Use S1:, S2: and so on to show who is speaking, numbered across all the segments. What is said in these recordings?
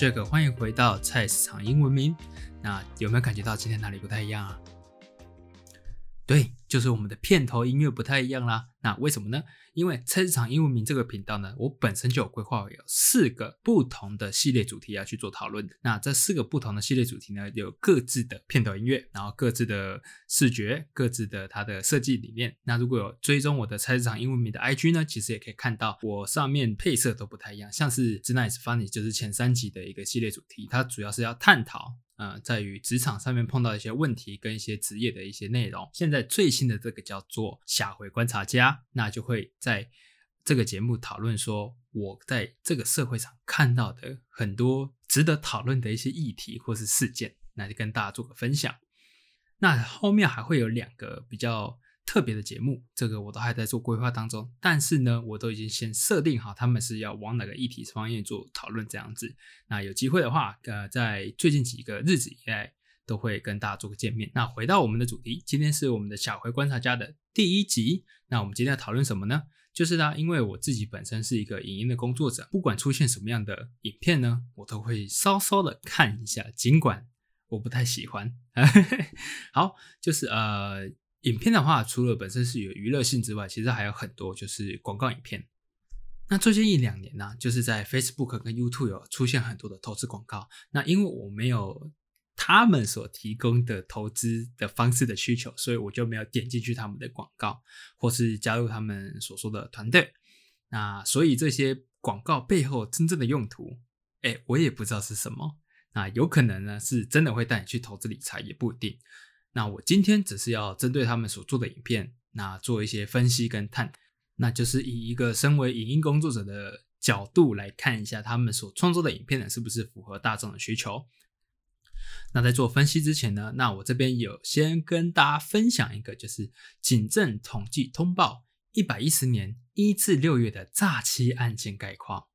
S1: Jack，欢迎回到菜市场英文名。那有没有感觉到今天哪里不太一样啊？就是我们的片头音乐不太一样啦。那为什么呢？因为菜市场英文名这个频道呢，我本身就有规划有四个不同的系列主题要去做讨论。那这四个不同的系列主题呢，有各自的片头音乐，然后各自的视觉，各自的它的设计理念。那如果有追踪我的菜市场英文名的 IG 呢，其实也可以看到我上面配色都不太一样。像是 Nice Funny 就是前三集的一个系列主题，它主要是要探讨。呃，在于职场上面碰到一些问题跟一些职业的一些内容。现在最新的这个叫做下回观察家，那就会在这个节目讨论说，我在这个社会上看到的很多值得讨论的一些议题或是事件，那就跟大家做个分享。那后面还会有两个比较。特别的节目，这个我都还在做规划当中，但是呢，我都已经先设定好他们是要往哪个议题方面做讨论这样子。那有机会的话，呃，在最近几个日子以来，都会跟大家做个见面。那回到我们的主题，今天是我们的小回观察家的第一集。那我们今天要讨论什么呢？就是呢，因为我自己本身是一个影音的工作者，不管出现什么样的影片呢，我都会稍稍的看一下，尽管我不太喜欢。好，就是呃。影片的话，除了本身是有娱乐性之外，其实还有很多就是广告影片。那最近一两年呢，就是在 Facebook 跟 YouTube 有出现很多的投资广告。那因为我没有他们所提供的投资的方式的需求，所以我就没有点进去他们的广告，或是加入他们所说的团队。那所以这些广告背后真正的用途，哎，我也不知道是什么。那有可能呢，是真的会带你去投资理财，也不一定。那我今天只是要针对他们所做的影片，那做一些分析跟探，那就是以一个身为影音工作者的角度来看一下他们所创作的影片呢，是不是符合大众的需求。那在做分析之前呢，那我这边有先跟大家分享一个，就是警政统计通报一百一十年一至六月的诈欺案件概况。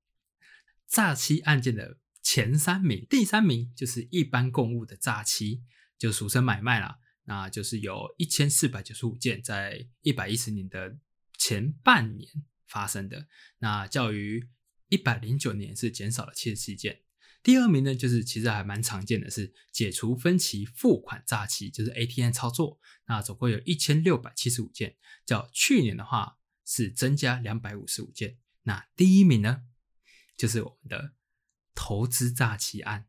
S1: 诈欺案件的前三名，第三名就是一般公务的诈欺，就俗称买卖啦。那就是有一千四百九十五件在一百一十年的前半年发生的，那较于一百零九年是减少了七十七件。第二名呢，就是其实还蛮常见的，是解除分期付款诈欺，就是 ATM 操作，那总共有一千六百七十五件，较去年的话是增加两百五十五件。那第一名呢，就是我们的投资诈欺案，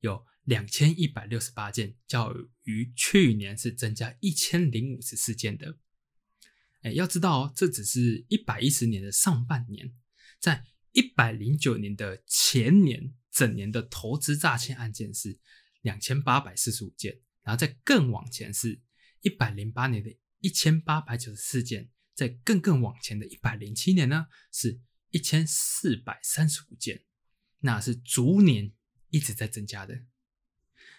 S1: 有。两千一百六十八件，较于去年是增加一千零五十四件的。哎，要知道哦，这只是一百一十年的上半年，在一百零九年的前年整年的投资诈骗案件是两千八百四十五件，然后在更往前是一百零八年的一千八百九十四件，在更更往前的一百零七年呢是一千四百三十五件，那是逐年一直在增加的。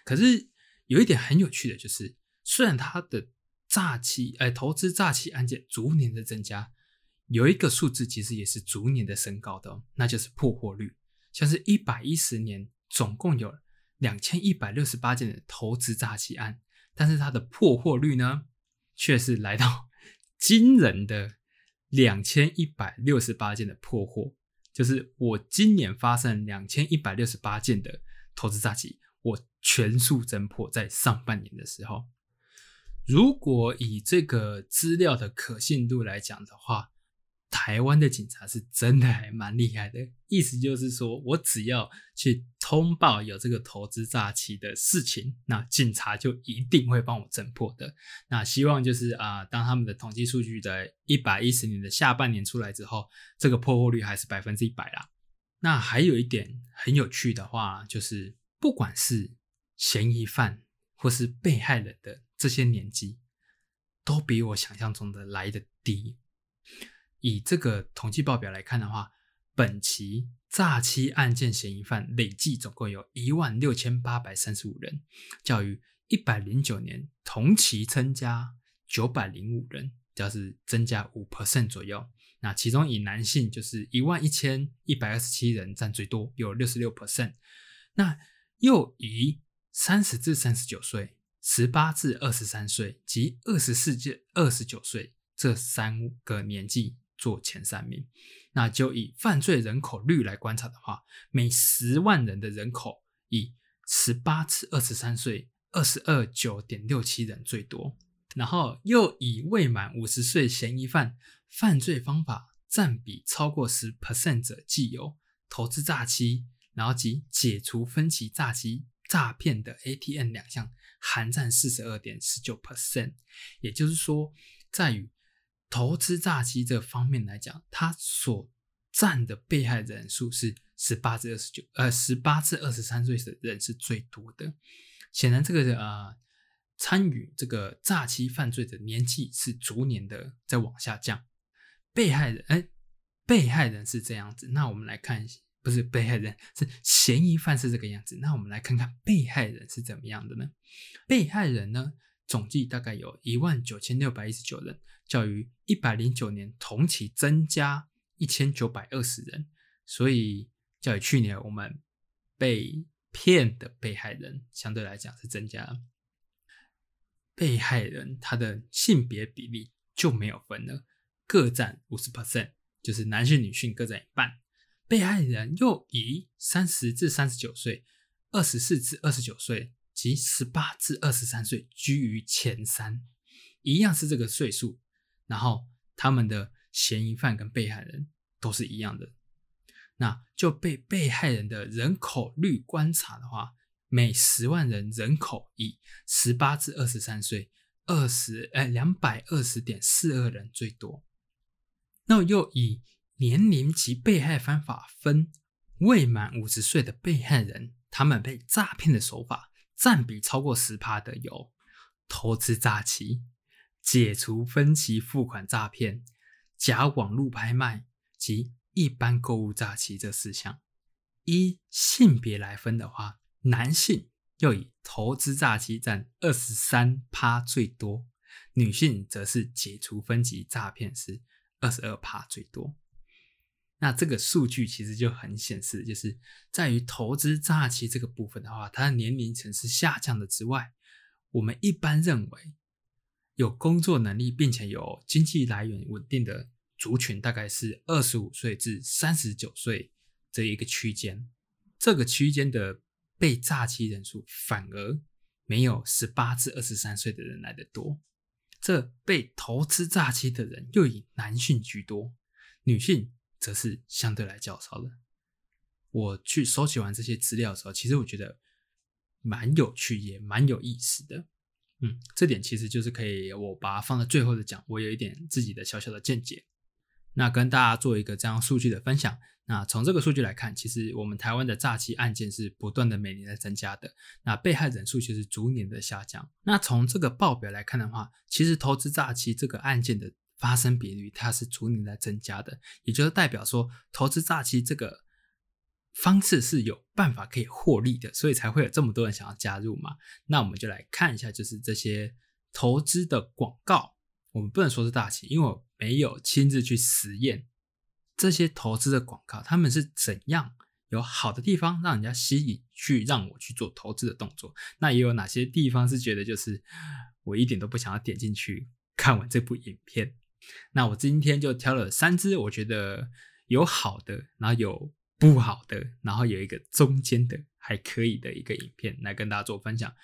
S1: 可是有一点很有趣的就是，虽然它的诈欺，哎，投资诈欺案件逐年的增加，有一个数字其实也是逐年的升高的，那就是破获率。像是一百一十年总共有两千一百六十八件的投资诈欺案，但是它的破获率呢，却是来到 惊人的两千一百六十八件的破获。就是我今年发生两千一百六十八件的投资诈欺。我全数侦破，在上半年的时候，如果以这个资料的可信度来讲的话，台湾的警察是真的还蛮厉害的。意思就是说，我只要去通报有这个投资诈欺的事情，那警察就一定会帮我侦破的。那希望就是啊，当他们的统计数据在一百一十年的下半年出来之后，这个破获率还是百分之一百啦。那还有一点很有趣的话，就是。不管是嫌疑犯或是被害人的这些年纪，都比我想象中的来的低。以这个统计报表来看的话，本期诈欺案件嫌疑犯累计总共有一万六千八百三十五人，较于一百零九年同期增加九百零五人，就是增加五 percent 左右。那其中以男性就是一万一千一百二十七人占最多，有六十六 percent。那又以三十至三十九岁、十八至二十三岁及二十四至二十九岁这三个年纪做前三名。那就以犯罪人口率来观察的话，每十万人的人口，以十八至二十三岁二十二九点六七人最多。然后又以未满五十岁嫌疑犯犯罪方法占比超过十 percent 者，既有投资诈欺，然后及解除分期诈欺诈骗的 ATM 两项，含占四十二点十九 percent。也就是说，在于投资诈欺这方面来讲，它所占的被害人数是十八至二十九，呃，十八至二十三岁的人是最多的。显然，这个呃。参与这个诈欺犯罪的年纪是逐年的在往下降，被害人哎，被害人是这样子。那我们来看一下，不是被害人是嫌疑犯是这个样子。那我们来看看被害人是怎么样的呢？被害人呢，总计大概有一万九千六百一十九人，较于一百零九年同期增加一千九百二十人，所以较于去年我们被骗的被害人相对来讲是增加了。被害人他的性别比例就没有分了，各占五十 percent，就是男性女性各占一半。被害人又以三十至三十九岁、二十四至二十九岁及十八至二十三岁居于前三，一样是这个岁数。然后他们的嫌疑犯跟被害人都是一样的。那就被被害人的人口率观察的话。每十万人人口以十八至二十三岁二十哎两百二十点四二人最多，那又以年龄及被害方法分，未满五十岁的被害人，他们被诈骗的手法占比超过十趴的有投资诈欺、解除分期付款诈骗、假网络拍卖及一般购物诈欺这四项。依性别来分的话。男性又以投资诈欺占二十三趴最多，女性则是解除分级诈骗是二十二趴最多。那这个数据其实就很显示，就是在于投资诈欺这个部分的话，它的年龄层是下降的之外，我们一般认为有工作能力并且有经济来源稳定的族群，大概是二十五岁至三十九岁这一个区间，这个区间的。被诈欺人数反而没有十八至二十三岁的人来的多，这被投资诈欺的人又以男性居多，女性则是相对来较少的。我去收集完这些资料的时候，其实我觉得蛮有趣，也蛮有意思的。嗯，这点其实就是可以我把它放在最后的讲，我有一点自己的小小的见解，那跟大家做一个这样数据的分享。那从这个数据来看，其实我们台湾的诈欺案件是不断的每年在增加的，那被害人数其实逐年的下降。那从这个报表来看的话，其实投资诈欺这个案件的发生比率它是逐年在增加的，也就是代表说投资诈欺这个方式是有办法可以获利的，所以才会有这么多人想要加入嘛。那我们就来看一下，就是这些投资的广告，我们不能说是大欺，因为我没有亲自去实验。这些投资的广告，他们是怎样有好的地方让人家吸引去让我去做投资的动作？那也有哪些地方是觉得就是我一点都不想要点进去看完这部影片？那我今天就挑了三支，我觉得有好的，然后有不好的，然后有一个中间的还可以的一个影片来跟大家做分享。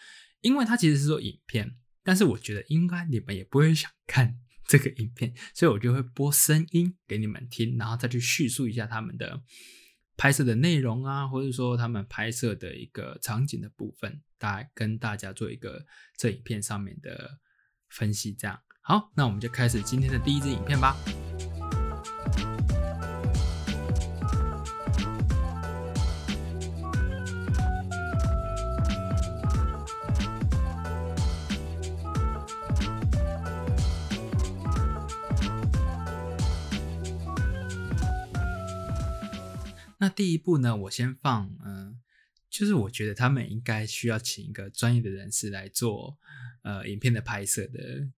S1: 因为它其实是做影片，但是我觉得应该你们也不会想看。这个影片，所以我就会播声音给你们听，然后再去叙述一下他们的拍摄的内容啊，或者说他们拍摄的一个场景的部分，大跟大家做一个这影片上面的分析。这样好，那我们就开始今天的第一支影片吧。那第一步呢，我先放，嗯，就是我觉得他们应该需要请一个专业的人士来做呃影片的拍摄的。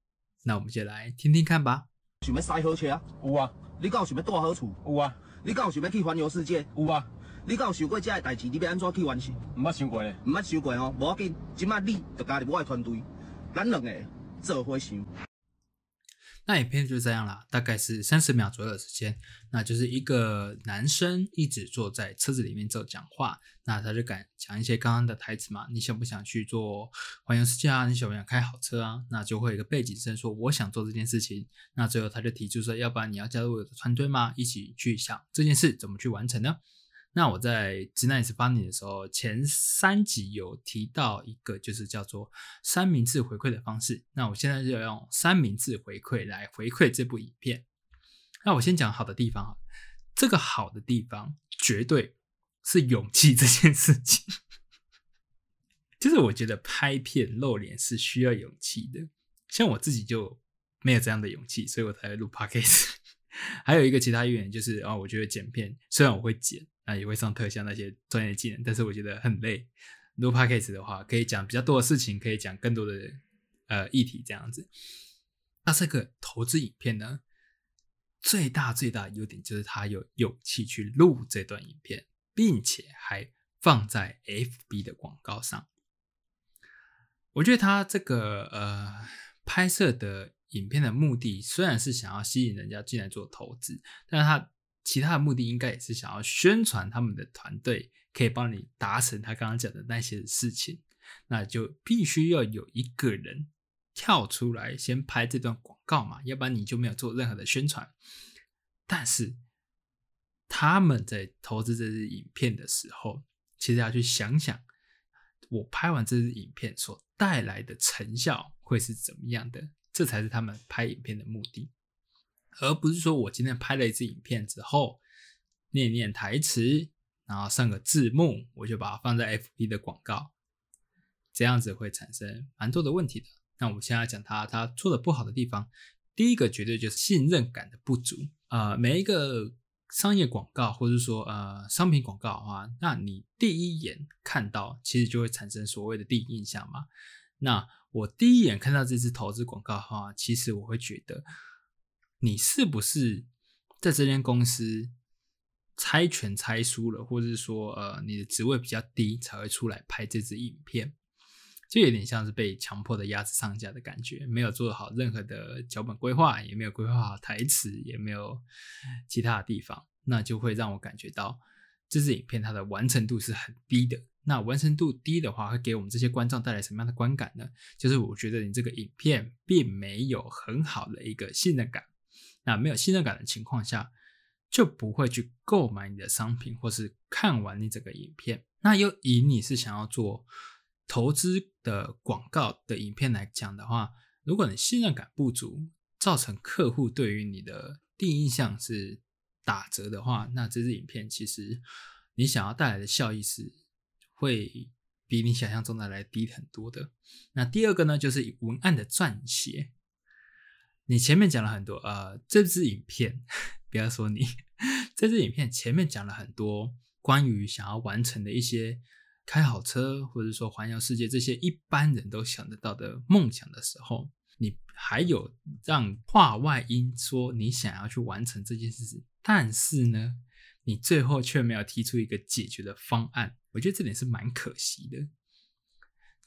S1: 那我们就来听听看吧。
S2: 想要塞好车啊？
S3: 有啊，
S2: 你敢有想要住好厝？
S3: 有啊，
S2: 你敢有想要去环游世界？
S3: 有啊，
S2: 你敢有想过这个代志？你要安怎去完成？
S3: 毋捌想过咧。
S2: 毋捌想过哦，无要紧，即摆你就加入我的团队，咱两个做伙想。
S1: 那影片就这样啦，大概是三十秒左右的时间。那就是一个男生一直坐在车子里面做讲话，那他就敢讲一些刚刚的台词嘛？你想不想去做环游世界啊？你想不想开好车啊？那就会有一个背景声说我想做这件事情。那最后他就提出说，要不然你要加入我的团队吗？一起去想这件事怎么去完成呢？那我在直男也是帮你的时候，前三集有提到一个，就是叫做三明治回馈的方式。那我现在就要用三明治回馈来回馈这部影片。那我先讲好的地方啊，这个好的地方绝对是勇气这件事情。就是我觉得拍片露脸是需要勇气的，像我自己就没有这样的勇气，所以我才会录 podcast。还有一个其他原因就是，啊，我觉得剪片虽然我会剪。啊，也会上特效那些专业技能，但是我觉得很累。录 podcast 的话，可以讲比较多的事情，可以讲更多的呃议题这样子。那这个投资影片呢，最大最大优点就是他有勇气去录这段影片，并且还放在 FB 的广告上。我觉得他这个呃拍摄的影片的目的，虽然是想要吸引人家进来做投资，但是他。其他的目的应该也是想要宣传他们的团队可以帮你达成他刚刚讲的那些事情，那就必须要有一个人跳出来先拍这段广告嘛，要不然你就没有做任何的宣传。但是他们在投资这支影片的时候，其实要去想想，我拍完这支影片所带来的成效会是怎么样的，这才是他们拍影片的目的。而不是说我今天拍了一支影片之后，念念台词，然后上个字幕，我就把它放在 FB 的广告，这样子会产生蛮多的问题的。那我们现在讲它，它做的不好的地方，第一个绝对就是信任感的不足啊。每一个商业广告或者说呃商品广告的话，那你第一眼看到，其实就会产生所谓的第一印象嘛。那我第一眼看到这支投资广告的话，其实我会觉得。你是不是在这间公司猜拳猜输了，或者是说，呃，你的职位比较低才会出来拍这支影片？就有点像是被强迫的鸭子上架的感觉，没有做好任何的脚本规划，也没有规划好台词，也没有其他的地方，那就会让我感觉到这支影片它的完成度是很低的。那完成度低的话，会给我们这些观众带来什么样的观感呢？就是我觉得你这个影片并没有很好的一个信任感。那没有信任感的情况下，就不会去购买你的商品，或是看完你整个影片。那又以你是想要做投资的广告的影片来讲的话，如果你信任感不足，造成客户对于你的第一印象是打折的话，那这支影片其实你想要带来的效益是会比你想象中的来低很多的。那第二个呢，就是文案的撰写。你前面讲了很多，呃，这支影片，不要说你，这支影片前面讲了很多关于想要完成的一些开好车，或者说环游世界这些一般人都想得到的梦想的时候，你还有让话外音说你想要去完成这件事情，但是呢，你最后却没有提出一个解决的方案，我觉得这点是蛮可惜的，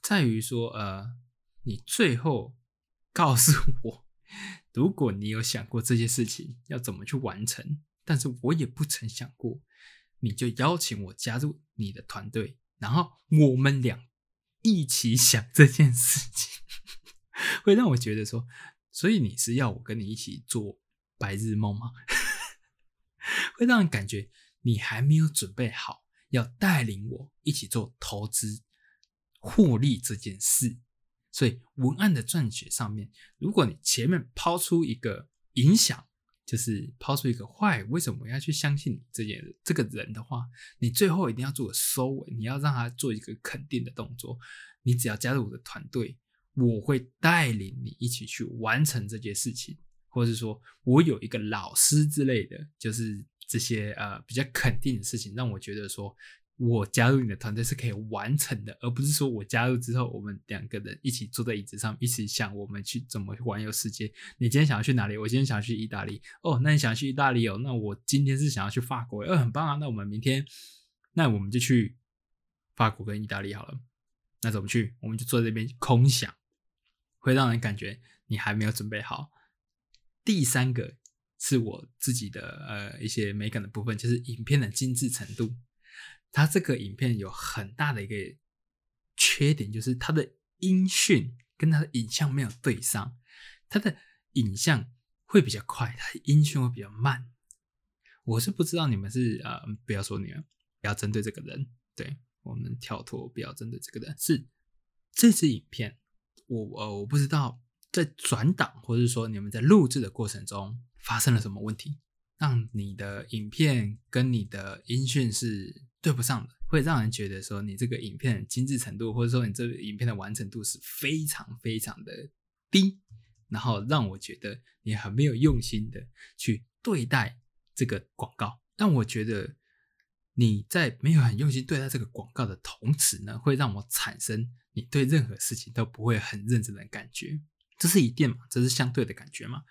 S1: 在于说，呃，你最后告诉我。如果你有想过这些事情要怎么去完成，但是我也不曾想过，你就邀请我加入你的团队，然后我们俩一起想这件事情，会让我觉得说，所以你是要我跟你一起做白日梦吗？会让人感觉你还没有准备好要带领我一起做投资获利这件事。所以文案的撰写上面，如果你前面抛出一个影响，就是抛出一个坏，为什么我要去相信你这件这个人的话，你最后一定要做个收尾，你要让他做一个肯定的动作。你只要加入我的团队，我会带领你一起去完成这件事情，或者是说我有一个老师之类的，就是这些呃比较肯定的事情，让我觉得说我加入你的团队是可以完成的，而不是说我加入之后，我们两个人一起坐在椅子上，一起想我们去怎么环游世界。你今天想要去哪里？我今天想要去意大利。哦，那你想去意大利哦？那我今天是想要去法国。呃，很棒啊！那我们明天，那我们就去法国跟意大利好了。那怎么去？我们就坐在这边空想，会让人感觉你还没有准备好。第三个是我自己的呃一些美感的部分，就是影片的精致程度。它这个影片有很大的一个缺点，就是它的音讯跟它的影像没有对上，它的影像会比较快，它的音讯会比较慢。我是不知道你们是呃，不要说你们，不要针对这个人，对我们跳脱，不要针对这个人。是这支影片，我呃我不知道在转档或者说你们在录制的过程中发生了什么问题，让你的影片跟你的音讯是。对不上的，会让人觉得说你这个影片精致程度，或者说你这个影片的完成度是非常非常的低，然后让我觉得你很没有用心的去对待这个广告。让我觉得你在没有很用心对待这个广告的同时呢，会让我产生你对任何事情都不会很认真的感觉。这是一定嘛？这是相对的感觉嘛？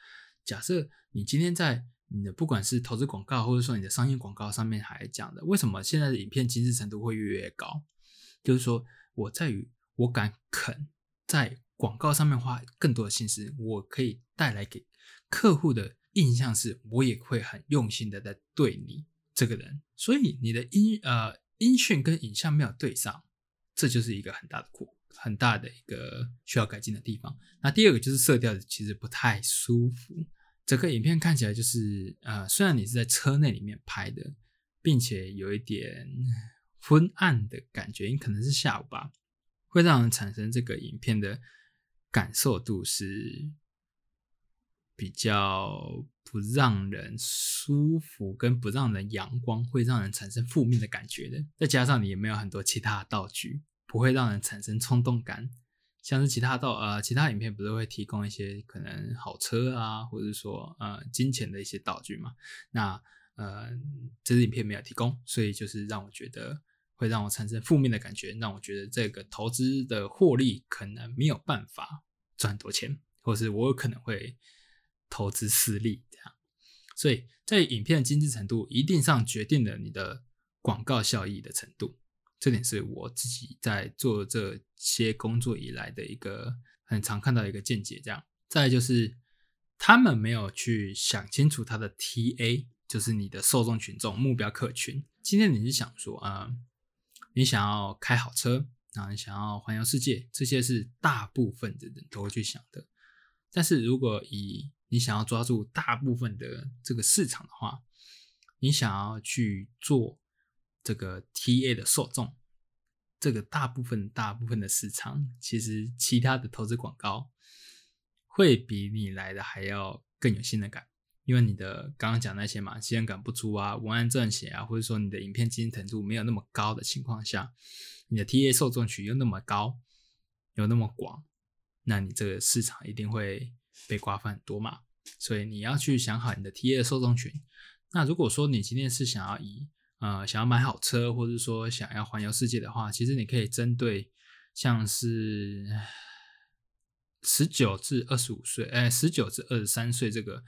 S1: 假设你今天在。你的不管是投资广告，或者说你的商业广告上面还讲的，为什么现在的影片精致程度会越来越高？就是说我在于我敢肯在广告上面花更多的心思，我可以带来给客户的印象是，我也会很用心的在对你这个人。所以你的音呃音讯跟影像没有对上，这就是一个很大的苦，很大的一个需要改进的地方。那第二个就是色调其实不太舒服。整个影片看起来就是，呃，虽然你是在车内里面拍的，并且有一点昏暗的感觉，因可能是下午吧，会让人产生这个影片的感受度是比较不让人舒服，跟不让人阳光，会让人产生负面的感觉的。再加上你也没有很多其他的道具，不会让人产生冲动感。像是其他道呃，其他影片不是会提供一些可能好车啊，或者说呃金钱的一些道具嘛？那呃，这支影片没有提供，所以就是让我觉得会让我产生负面的感觉，让我觉得这个投资的获利可能没有办法赚很多钱，或是我有可能会投资失利这样。所以在影片的精致程度一定上决定了你的广告效益的程度。这点是我自己在做这些工作以来的一个很常看到一个见解。这样，再就是他们没有去想清楚他的 TA，就是你的受众群众目标客群。今天你是想说啊，你想要开好车，然后你想要环游世界，这些是大部分的人都会去想的。但是如果以你想要抓住大部分的这个市场的话，你想要去做。这个 T A 的受众，这个大部分大部分的市场，其实其他的投资广告会比你来的还要更有信任感，因为你的刚刚讲那些嘛，信任感不足啊，文案撰写啊，或者说你的影片精程度没有那么高的情况下，你的 T A 受众群又那么高，又那么广，那你这个市场一定会被瓜分很多嘛。所以你要去想好你的 T A 受众群。那如果说你今天是想要以呃，想要买好车，或者说想要环游世界的话，其实你可以针对像是十九至二十五岁，哎，十九至二十三岁这个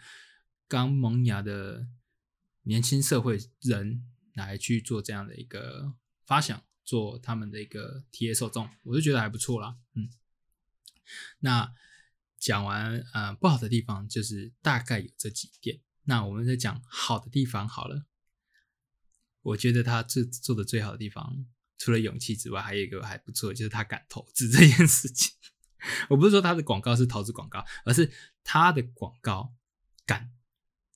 S1: 刚萌芽的年轻社会人来去做这样的一个发想，做他们的一个 T A 受众，我就觉得还不错啦。嗯，那讲完呃不好的地方，就是大概有这几点。那我们再讲好的地方好了。我觉得他最做的最好的地方，除了勇气之外，还有一个还不错，就是他敢投资这件事情。我不是说他的广告是投资广告，而是他的广告敢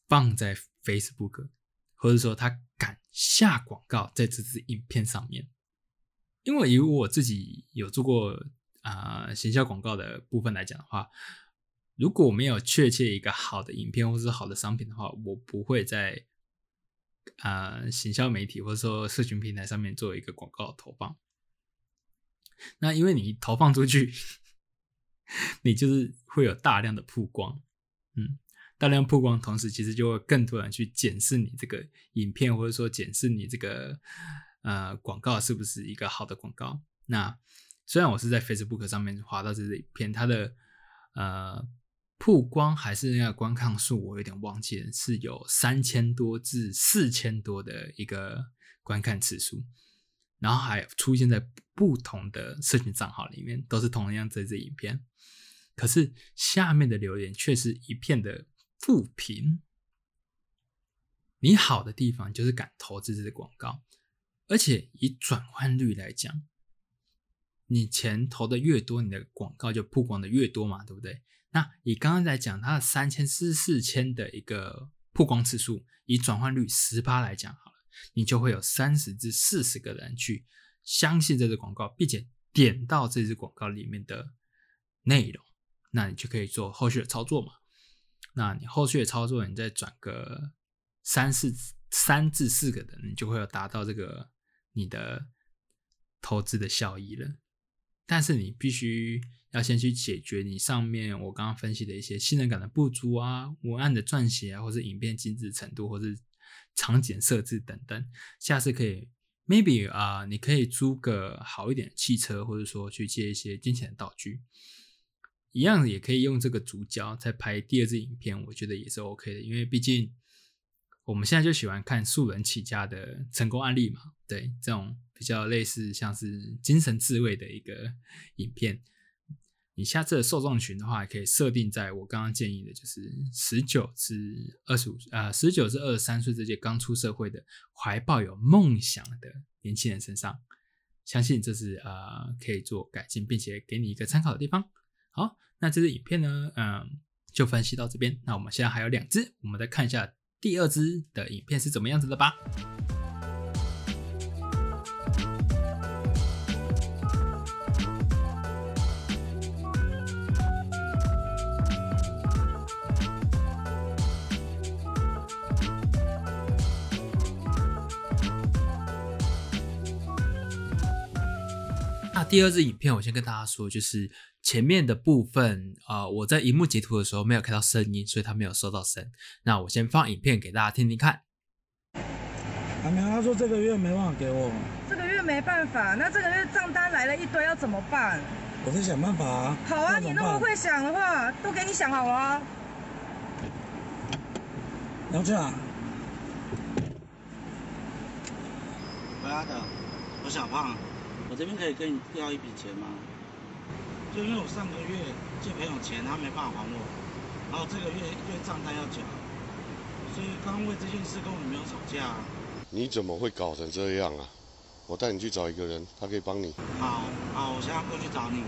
S1: 放在 Facebook，或者说他敢下广告在这支影片上面。因为以我自己有做过啊行销广告的部分来讲的话，如果没有确切一个好的影片或是好的商品的话，我不会在。啊，行销媒体或者说社群平台上面做一个广告投放，那因为你投放出去，你就是会有大量的曝光，嗯，大量曝光，同时其实就会更多人去检视你这个影片，或者说检视你这个呃广告是不是一个好的广告。那虽然我是在 Facebook 上面划到这支影片，它的呃曝光还是那个观看数，我有点忘记了，是有三千多至四千多的一个观看次数，然后还出现在不同的社群账号里面，都是同样这支影片。可是下面的留言却是一片的负评。你好的地方就是敢投资这个广告，而且以转换率来讲，你钱投的越多，你的广告就曝光的越多嘛，对不对？那以刚刚来讲，它的三千四四千的一个曝光次数，以转换率十八来讲好了，你就会有三十至四十个人去相信这支广告，并且点到这支广告里面的内容。那你就可以做后续的操作嘛？那你后续的操作，你再转个三四三至四个人，你就会有达到这个你的投资的效益了。但是你必须要先去解决你上面我刚刚分析的一些信任感的不足啊、文案的撰写啊，或是影片精致程度，或是场景设置等等。下次可以 maybe 啊，你可以租个好一点的汽车，或者说去借一些金钱的道具。一样也可以用这个主角再拍第二支影片，我觉得也是 OK 的，因为毕竟我们现在就喜欢看素人起家的成功案例嘛。对，这种比较类似像是精神自慰的一个 影片，你下次的受众群的话，可以设定在我刚刚建议的，就是十九至二十五，呃，十九至二十三岁这些刚出社会的、怀抱有梦想的年轻人身上，相信这是呃可以做改进，并且给你一个参考的地方。好，那这支影片呢，嗯，就分析到这边。那我们现在还有两支，我们再看一下第二支的影片是怎么样子的吧。第二支影片，我先跟大家说，就是。前面的部分啊，我在荧幕截图的时候没有看到声音，所以他没有收到声。那我先放影片给大家听听看。
S3: 阿苗他说这个月没办法给我，
S4: 这个月没办法，那这个月账单来了一堆，要怎么办？
S3: 我在想办法啊。
S4: 好啊，你那么会想的话，都给你想好了。
S3: 杨志啊，
S5: 回来的，我小胖，我这边可以跟你要一笔钱吗？
S3: 就因为我上个月借朋友钱，他没办法还我，然后这个月月账单要缴，所以刚刚为这件事跟我女朋友吵架。
S6: 你怎么会搞成这样啊？我带你去找一个人，他可以帮你。
S3: 好，好，我现在过去找你。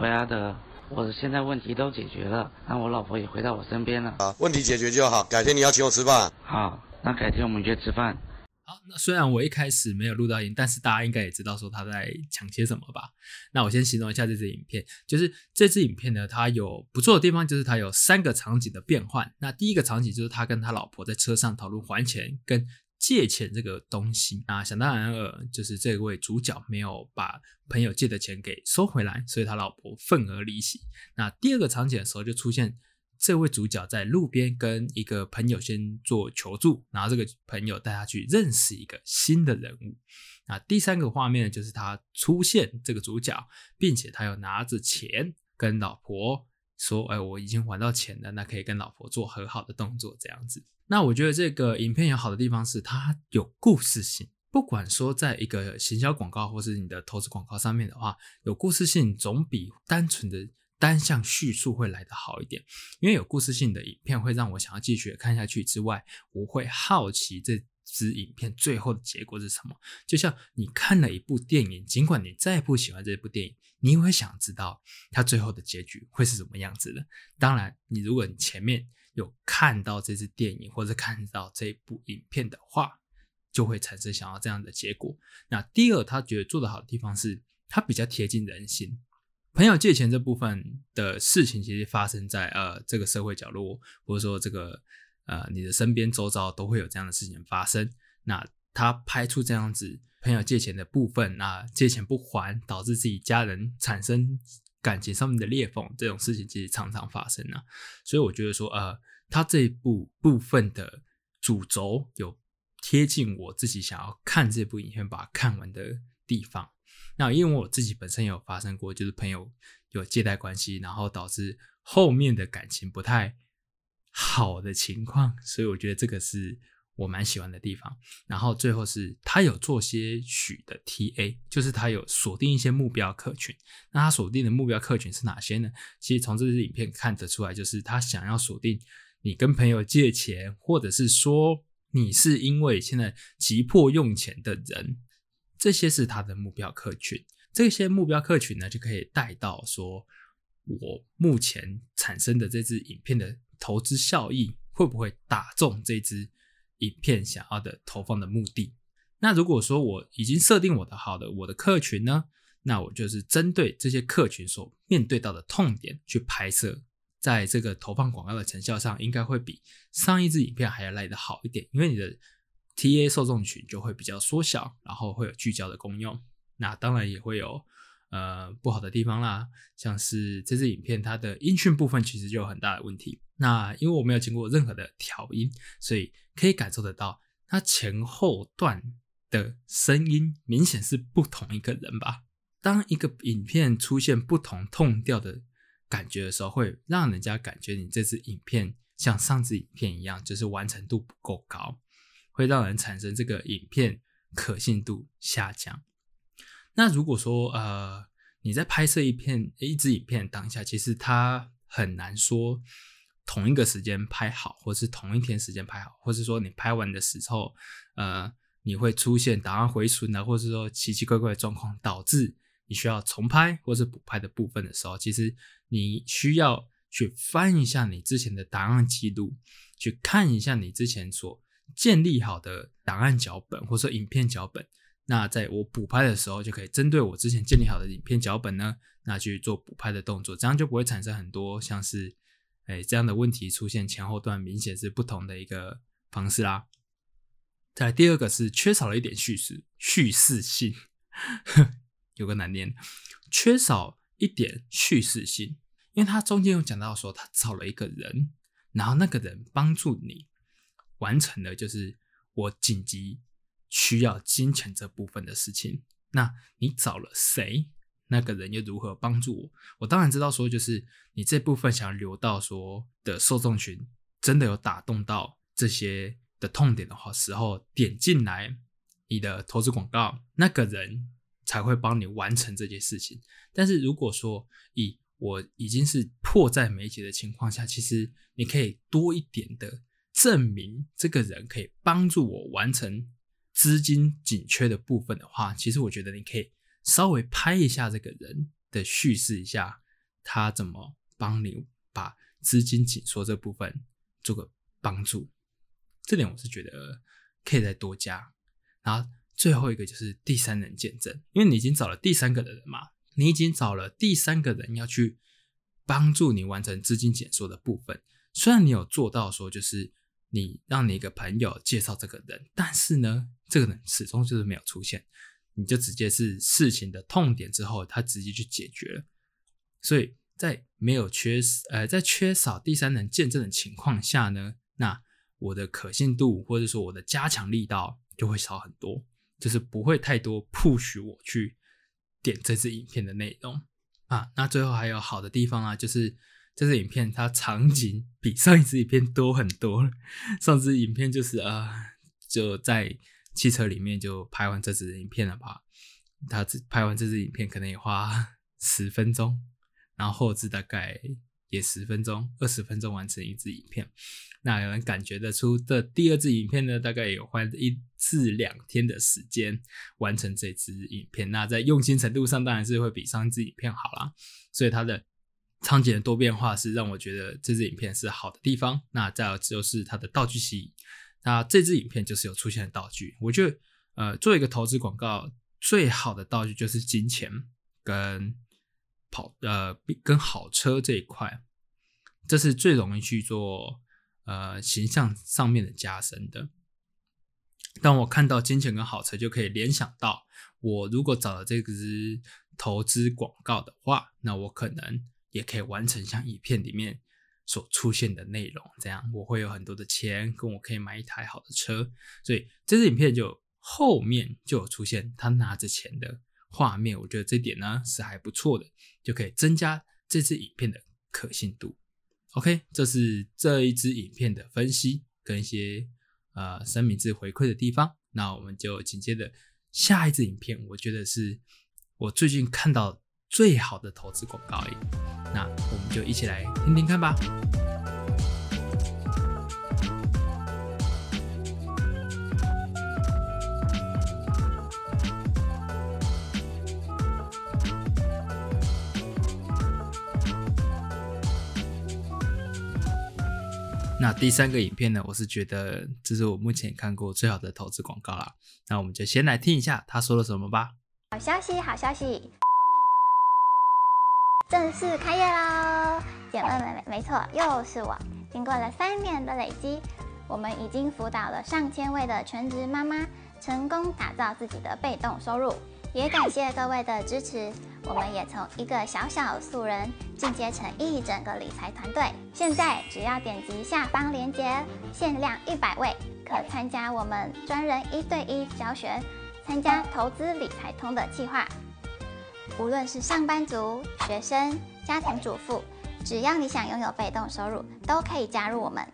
S5: 喂，阿德，我现在问题都解决了，那我老婆也回到我身边了。
S6: 啊，问题解决就好，改天你要请我吃饭。
S5: 好，那改天我们约吃饭。
S1: 好，那虽然我一开始没有录到音，但是大家应该也知道说他在讲些什么吧？那我先形容一下这支影片，就是这支影片呢，它有不错的地方，就是它有三个场景的变换。那第一个场景就是他跟他老婆在车上讨论还钱跟借钱这个东西啊，想当然尔，就是这位主角没有把朋友借的钱给收回来，所以他老婆愤而离席。那第二个场景的时候就出现。这位主角在路边跟一个朋友先做求助，然后这个朋友带他去认识一个新的人物。那第三个画面就是他出现这个主角，并且他又拿着钱跟老婆说：“哎，我已经还到钱了，那可以跟老婆做和好的动作。”这样子。那我觉得这个影片有好的地方是它有故事性，不管说在一个行销广告或是你的投资广告上面的话，有故事性总比单纯的。单向叙述会来得好一点，因为有故事性的影片会让我想要继续看下去。之外，我会好奇这支影片最后的结果是什么。就像你看了一部电影，尽管你再不喜欢这部电影，你也会想知道它最后的结局会是什么样子的。当然，你如果你前面有看到这支电影或者看到这部影片的话，就会产生想要这样的结果。那第二，他觉得做得好的地方是，它比较贴近人心。朋友借钱这部分的事情，其实发生在呃这个社会角落，或者说这个呃你的身边周遭都会有这样的事情发生。那他拍出这样子朋友借钱的部分，那借钱不还，导致自己家人产生感情上面的裂缝，这种事情其实常常发生啊。所以我觉得说，呃，他这一部部分的主轴有贴近我自己想要看这部影片把它看完的地方。那因为我自己本身有发生过，就是朋友有借贷关系，然后导致后面的感情不太好的情况，所以我觉得这个是我蛮喜欢的地方。然后最后是他有做些许的 TA，就是他有锁定一些目标客群。那他锁定的目标客群是哪些呢？其实从这支影片看得出来，就是他想要锁定你跟朋友借钱，或者是说你是因为现在急迫用钱的人。这些是他的目标客群，这些目标客群呢，就可以带到说，我目前产生的这支影片的投资效益会不会打中这支影片想要的投放的目的？那如果说我已经设定我的好的我的客群呢，那我就是针对这些客群所面对到的痛点去拍摄，在这个投放广告的成效上，应该会比上一支影片还要来得好一点，因为你的。T A 受众群就会比较缩小，然后会有聚焦的功用。那当然也会有呃不好的地方啦，像是这支影片它的音讯部分其实就有很大的问题。那因为我没有经过任何的调音，所以可以感受得到它前后段的声音明显是不同一个人吧。当一个影片出现不同痛调的感觉的时候，会让人家感觉你这支影片像上支影片一样，就是完成度不够高。会让人产生这个影片可信度下降。那如果说呃你在拍摄一片一支影片当下，其实它很难说同一个时间拍好，或是同一天时间拍好，或是说你拍完的时候，呃你会出现档案回损啊，或是说奇奇怪怪的状况，导致你需要重拍或是补拍的部分的时候，其实你需要去翻一下你之前的档案记录，去看一下你之前所。建立好的档案脚本或者说影片脚本，那在我补拍的时候，就可以针对我之前建立好的影片脚本呢，那去做补拍的动作，这样就不会产生很多像是，哎这样的问题出现前后段明显是不同的一个方式啦。再来第二个是缺少了一点叙事叙事性，有个难念，缺少一点叙事性，因为他中间有讲到说他找了一个人，然后那个人帮助你。完成了就是我紧急需要金钱这部分的事情。那你找了谁？那个人又如何帮助我？我当然知道说，就是你这部分想要留到说的受众群，真的有打动到这些的痛点的话，时候点进来你的投资广告，那个人才会帮你完成这件事情。但是如果说以我已经是迫在眉睫的情况下，其实你可以多一点的。证明这个人可以帮助我完成资金紧缺的部分的话，其实我觉得你可以稍微拍一下这个人的叙事一下，他怎么帮你把资金紧缩这部分做个帮助。这点我是觉得可以再多加。然后最后一个就是第三人见证，因为你已经找了第三个人嘛，你已经找了第三个人要去帮助你完成资金减缩的部分。虽然你有做到说就是。你让你一个朋友介绍这个人，但是呢，这个人始终就是没有出现，你就直接是事情的痛点之后，他直接去解决了。所以在没有缺呃，在缺少第三人见证的情况下呢，那我的可信度或者说我的加强力道就会少很多，就是不会太多 push 我去点这支影片的内容啊。那最后还有好的地方啊，就是。这支影片它场景比上一支影片多很多。上支影片就是啊，就在汽车里面就拍完这支影片了吧？他拍完这支影片可能也花十分钟，然后后置大概也十分钟、二十分钟完成一支影片。那有人感觉得出，这第二支影片呢，大概有花一至两天的时间完成这支影片。那在用心程度上，当然是会比上一支影片好啦。所以它的。场景的多变化是让我觉得这支影片是好的地方。那再有就是它的道具吸引。那这支影片就是有出现的道具。我觉得，呃，做一个投资广告，最好的道具就是金钱跟跑呃跟好车这一块，这是最容易去做呃形象上面的加深的。当我看到金钱跟好车，就可以联想到我如果找了这支投资广告的话，那我可能。也可以完成像影片里面所出现的内容。这样我会有很多的钱，跟我可以买一台好的车。所以这支影片就后面就有出现他拿着钱的画面，我觉得这点呢是还不错的，就可以增加这支影片的可信度。OK，这是这一支影片的分析跟一些呃三明治回馈的地方。那我们就紧接着下一支影片，我觉得是我最近看到最好的投资广告而已。那我们就一起来听听看吧。那第三个影片呢，我是觉得这是我目前看过最好的投资广告啦。那我们就先来听一下他说了什么吧。
S7: 好消息，好消息，正式开业喽！姐妹们，没错，又是我。经过了三年的累积，我们已经辅导了上千位的全职妈妈，成功打造自己的被动收入。也感谢各位的支持，我们也从一个小小素人进阶成一整个理财团队。现在只要点击下方链接，限量一百位，可参加我们专人一对一教学，参加投资理财通的计划。无论是上班族、学生、家庭主妇，只要你想拥有被动收入，都可以加入我们。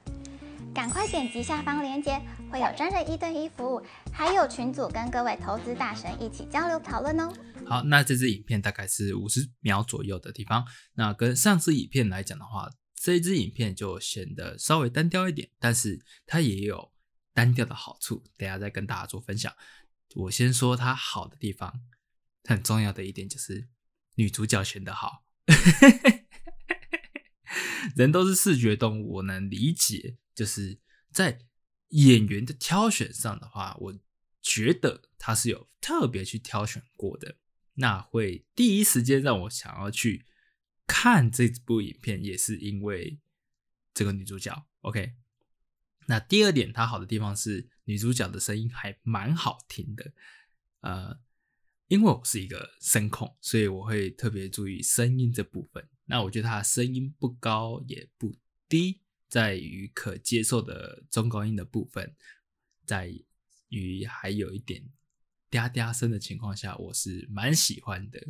S7: 赶快点击下方链接，会有专人一对一服务，还有群组跟各位投资大神一起交流讨论哦。
S1: 好，那这支影片大概是五十秒左右的地方。那跟上次影片来讲的话，这支影片就显得稍微单调一点，但是它也有单调的好处，等下再跟大家做分享。我先说它好的地方，很重要的一点就是女主角选的好。人都是视觉动物，我能理解。就是在演员的挑选上的话，我觉得他是有特别去挑选过的，那会第一时间让我想要去看这部影片，也是因为这个女主角。OK，那第二点，它好的地方是女主角的声音还蛮好听的。呃，因为我是一个声控，所以我会特别注意声音这部分。那我觉得她的声音不高也不低。在于可接受的中高音的部分，在于还有一点嗲嗲声的情况下，我是蛮喜欢的，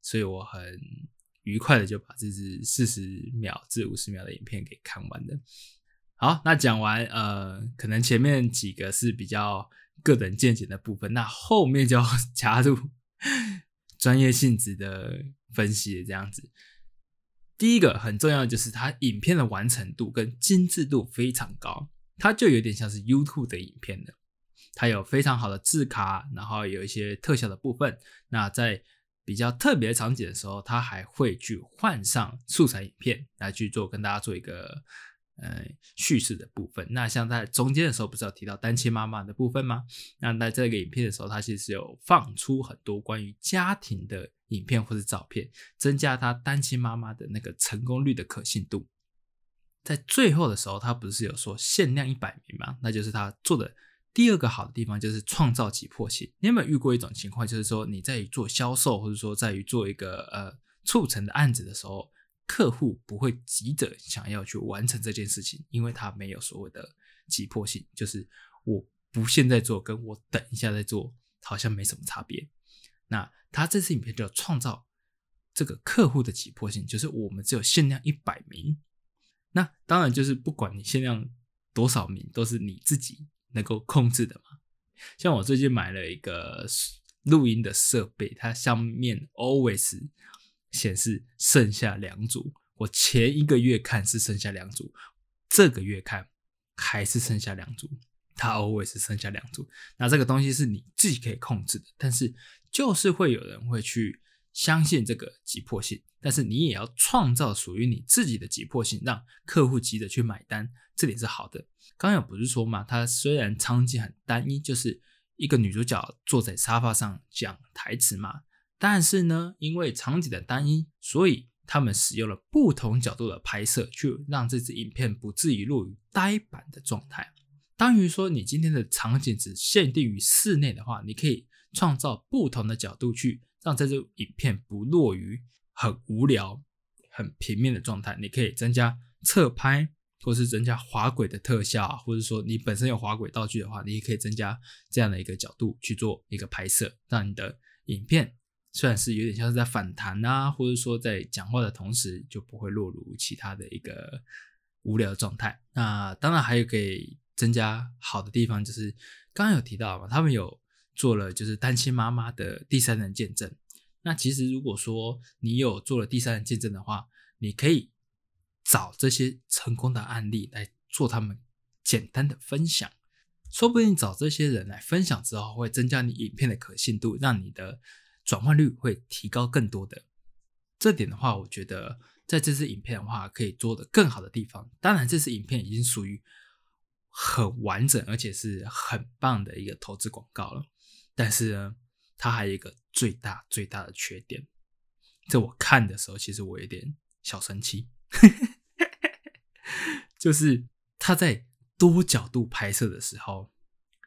S1: 所以我很愉快的就把这支四十秒至五十秒的影片给看完了。好，那讲完，呃，可能前面几个是比较个人见解的部分，那后面就要 加入 专业性质的分析，这样子。第一个很重要的就是它影片的完成度跟精致度非常高，它就有点像是 YouTube 的影片的，它有非常好的字卡，然后有一些特效的部分。那在比较特别场景的时候，它还会去换上素材影片来去做跟大家做一个。呃，叙事的部分。那像在中间的时候，不是有提到单亲妈妈的部分吗？那在这个影片的时候，它其实有放出很多关于家庭的影片或者照片，增加他单亲妈妈的那个成功率的可信度。在最后的时候，他不是有说限量一百名吗？那就是他做的第二个好的地方，就是创造急迫性。你有没有遇过一种情况，就是说你在做销售，或者说在于做一个呃促成的案子的时候？客户不会急着想要去完成这件事情，因为他没有所谓的急迫性，就是我不现在做，跟我等一下再做，好像没什么差别。那他这次影片就要创造这个客户的急迫性，就是我们只有限量一百名。那当然就是不管你限量多少名，都是你自己能够控制的嘛。像我最近买了一个录音的设备，它上面 always。显示剩下两组，我前一个月看是剩下两组，这个月看还是剩下两组，它 always 剩下两组。那这个东西是你自己可以控制的，但是就是会有人会去相信这个急迫性，但是你也要创造属于你自己的急迫性，让客户急着去买单，这点是好的。刚有不是说嘛，它虽然场景很单一，就是一个女主角坐在沙发上讲台词嘛。但是呢，因为场景的单一，所以他们使用了不同角度的拍摄，去让这支影片不至于落于呆板的状态。当于说，你今天的场景只限定于室内的话，你可以创造不同的角度去让这支影片不落于很无聊、很平面的状态。你可以增加侧拍，或是增加滑轨的特效，或者说你本身有滑轨道具的话，你也可以增加这样的一个角度去做一个拍摄，让你的影片虽然是有点像是在反弹啊，或者说在讲话的同时，就不会落入其他的一个无聊状态。那当然还有可以增加好的地方，就是刚刚有提到嘛，他们有做了就是单亲妈妈的第三人见证。那其实如果说你有做了第三人见证的话，你可以找这些成功的案例来做他们简单的分享，说不定找这些人来分享之后，会增加你影片的可信度，让你的转换率会提高更多的。这点的话，我觉得在这支影片的话，可以做的更好的地方。当然，这支影片已经属于很完整，而且是很棒的一个投资广告了。但是呢，它还有一个最大最大的缺点，在我看的时候，其实我有点小生气，就是它在多角度拍摄的时候，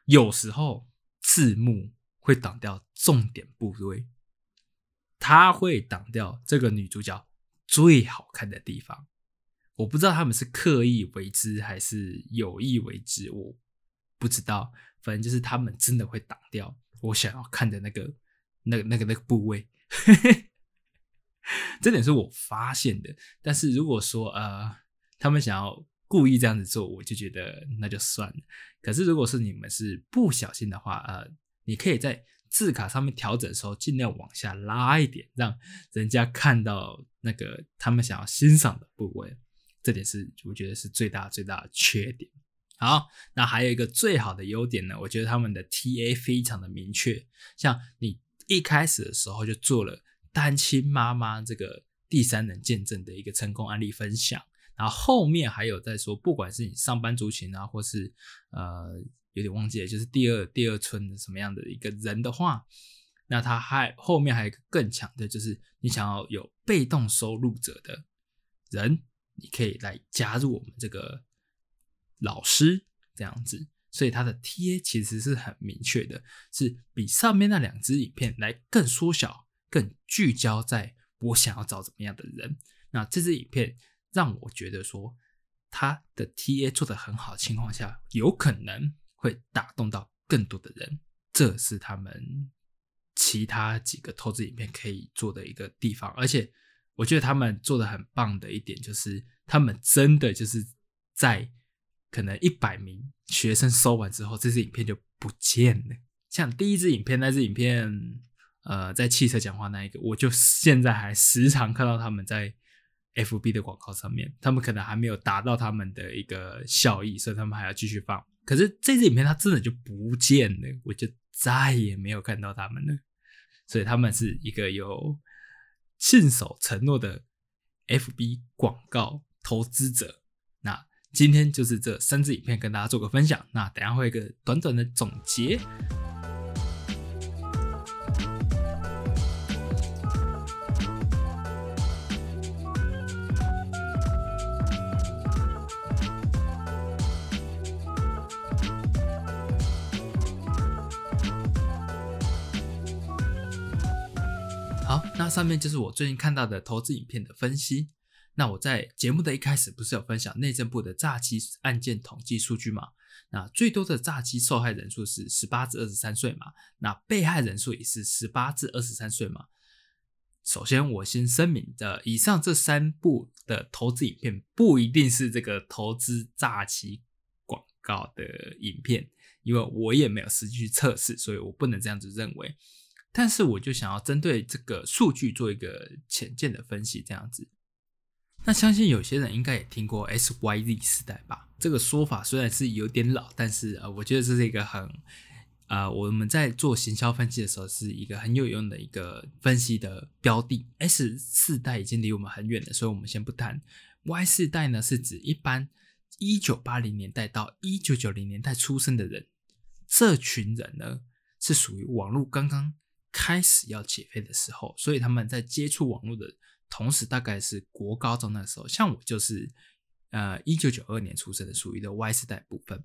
S1: 有时候字幕会挡掉重点部位，它会挡掉这个女主角最好看的地方。我不知道他们是刻意为之还是有意为之，我不知道。反正就是他们真的会挡掉我想要看的那个、那个、那个、那个部位。这点是我发现的。但是如果说呃，他们想要故意这样子做，我就觉得那就算了。可是如果是你们是不小心的话，呃，你可以在字卡上面调整的时候，尽量往下拉一点，让人家看到那个他们想要欣赏的部位。这点是我觉得是最大最大的缺点。好，那还有一个最好的优点呢，我觉得他们的 TA 非常的明确。像你一开始的时候就做了单亲妈妈这个第三人见证的一个成功案例分享，然后后面还有在说，不管是你上班族群啊，或是呃有点忘记了，就是第二第二春的什么样的一个人的话，那他还后面还有个更强的，就是你想要有被动收入者的人。你可以来加入我们这个老师这样子，所以它的 TA 其实是很明确的，是比上面那两支影片来更缩小、更聚焦在我想要找怎么样的人。那这支影片让我觉得说，它的 TA 做的很好的情况下，有可能会打动到更多的人，这是他们其他几个投资影片可以做的一个地方，而且。我觉得他们做的很棒的一点就是，他们真的就是在可能一百名学生收完之后，这支影片就不见了。像第一支影片，那支影片，呃，在汽车讲话那一个，我就现在还时常看到他们在 FB 的广告上面，他们可能还没有达到他们的一个效益，所以他们还要继续放。可是这支影片它真的就不见了，我就再也没有看到他们了。所以他们是一个有。信守承诺的 FB 广告投资者，那今天就是这三支影片跟大家做个分享。那等下会一个短短的总结。上面就是我最近看到的投资影片的分析。那我在节目的一开始不是有分享内政部的诈欺案件统计数据吗？那最多的诈欺受害人数是十八至二十三岁嘛？那被害人数也是十八至二十三岁嘛？首先我先声明的，以上这三部的投资影片不一定是这个投资诈欺广告的影片，因为我也没有实际去测试，所以我不能这样子认为。但是我就想要针对这个数据做一个浅见的分析，这样子。那相信有些人应该也听过 SYZ 时代吧？这个说法虽然是有点老，但是呃，我觉得这是一个很呃，我们在做行销分析的时候是一个很有用的一个分析的标的。S 四代已经离我们很远了，所以我们先不谈。Y 四代呢，是指一般一九八零年代到一九九零年代出生的人，这群人呢是属于网络刚刚。开始要起飞的时候，所以他们在接触网络的同时，大概是国高中那时候。像我就是，呃，一九九二年出生的，属于的 Y 世代部分。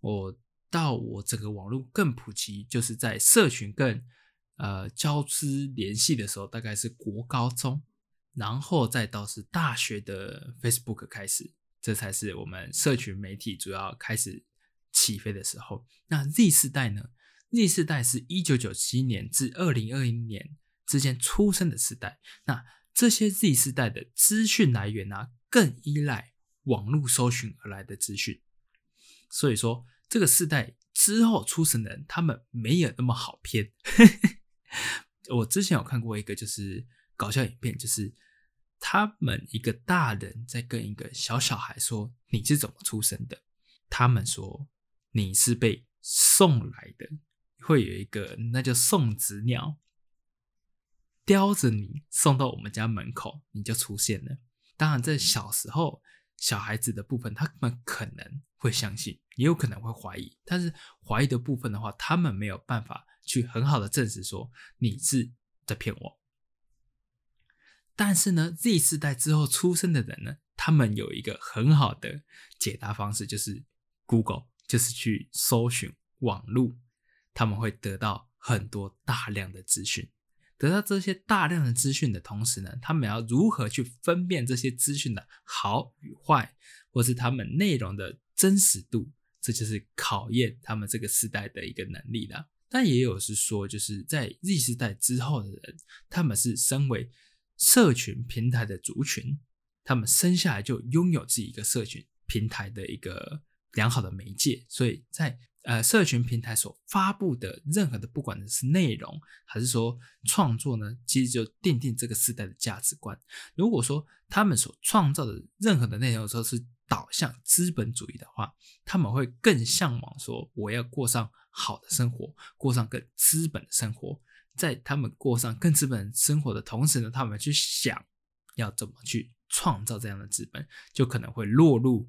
S1: 我到我整个网络更普及，就是在社群更呃交织联系的时候，大概是国高中，然后再到是大学的 Facebook 开始，这才是我们社群媒体主要开始起飞的时候。那 Z 世代呢？Z 世代是一九九七年至二零二一年之间出生的世代。那这些 Z 世代的资讯来源啊，更依赖网络搜寻而来的资讯。所以说，这个世代之后出生的人，他们没有那么好骗。我之前有看过一个就是搞笑影片，就是他们一个大人在跟一个小小孩说：“你是怎么出生的？”他们说：“你是被送来的，会有一个那叫送子鸟叼着你送到我们家门口，你就出现了。”当然，在小时候小孩子的部分，他们可能会相信，也有可能会怀疑。但是怀疑的部分的话，他们没有办法去很好的证实说你是在骗我。但是呢，Z 世代之后出生的人呢，他们有一个很好的解答方式，就是 Google，就是去搜寻网络，他们会得到很多大量的资讯。得到这些大量的资讯的同时呢，他们要如何去分辨这些资讯的好与坏，或是他们内容的真实度，这就是考验他们这个时代的一个能力了。但也有是说，就是在 Z 时代之后的人，他们是身为社群平台的族群，他们生下来就拥有自己一个社群平台的一个良好的媒介，所以在呃社群平台所发布的任何的，不管是内容还是说创作呢，其实就奠定这个时代的价值观。如果说他们所创造的任何的内容都是导向资本主义的话，他们会更向往说我要过上好的生活，过上更资本的生活。在他们过上更资本生活的同时呢，他们去想要怎么去创造这样的资本，就可能会落入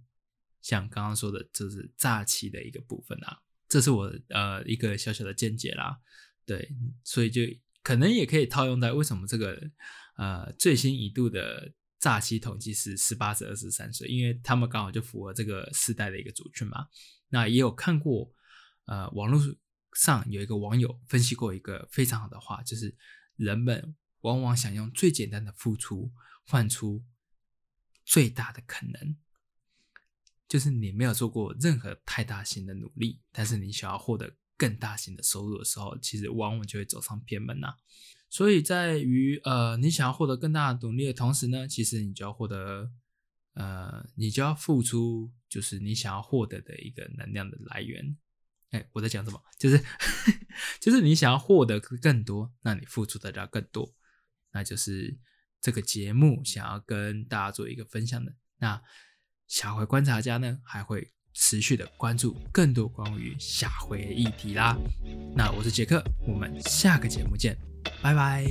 S1: 像刚刚说的，就是诈欺的一个部分啊。这是我呃一个小小的见解啦。对，所以就可能也可以套用在为什么这个呃最新一度的诈欺统计是十八至二十三岁，因为他们刚好就符合这个时代的一个族群嘛。那也有看过呃网络。上有一个网友分析过一个非常好的话，就是人们往往想用最简单的付出换出最大的可能，就是你没有做过任何太大型的努力，但是你想要获得更大型的收入的时候，其实往往就会走上偏门呐。所以在于呃，你想要获得更大的努力的同时呢，其实你就要获得呃，你就要付出，就是你想要获得的一个能量的来源。哎，我在讲什么？就是，就是你想要获得更多，那你付出的要更多，那就是这个节目想要跟大家做一个分享的。那下回观察家呢，还会持续的关注更多关于下回议题啦。那我是杰克，我们下个节目见，拜拜。